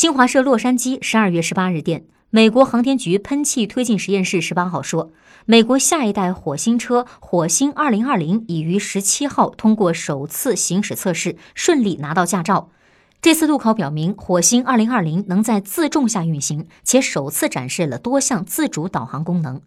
新华社洛杉矶十二月十八日电美国航天局喷气推进实验室十八号说美国下一代火星车火星二零二零已于十七号通过首次行驶测试顺利拿到驾照。这次路考表明火星二零二零能在自重下运行且首次展示了多项自主导航功能。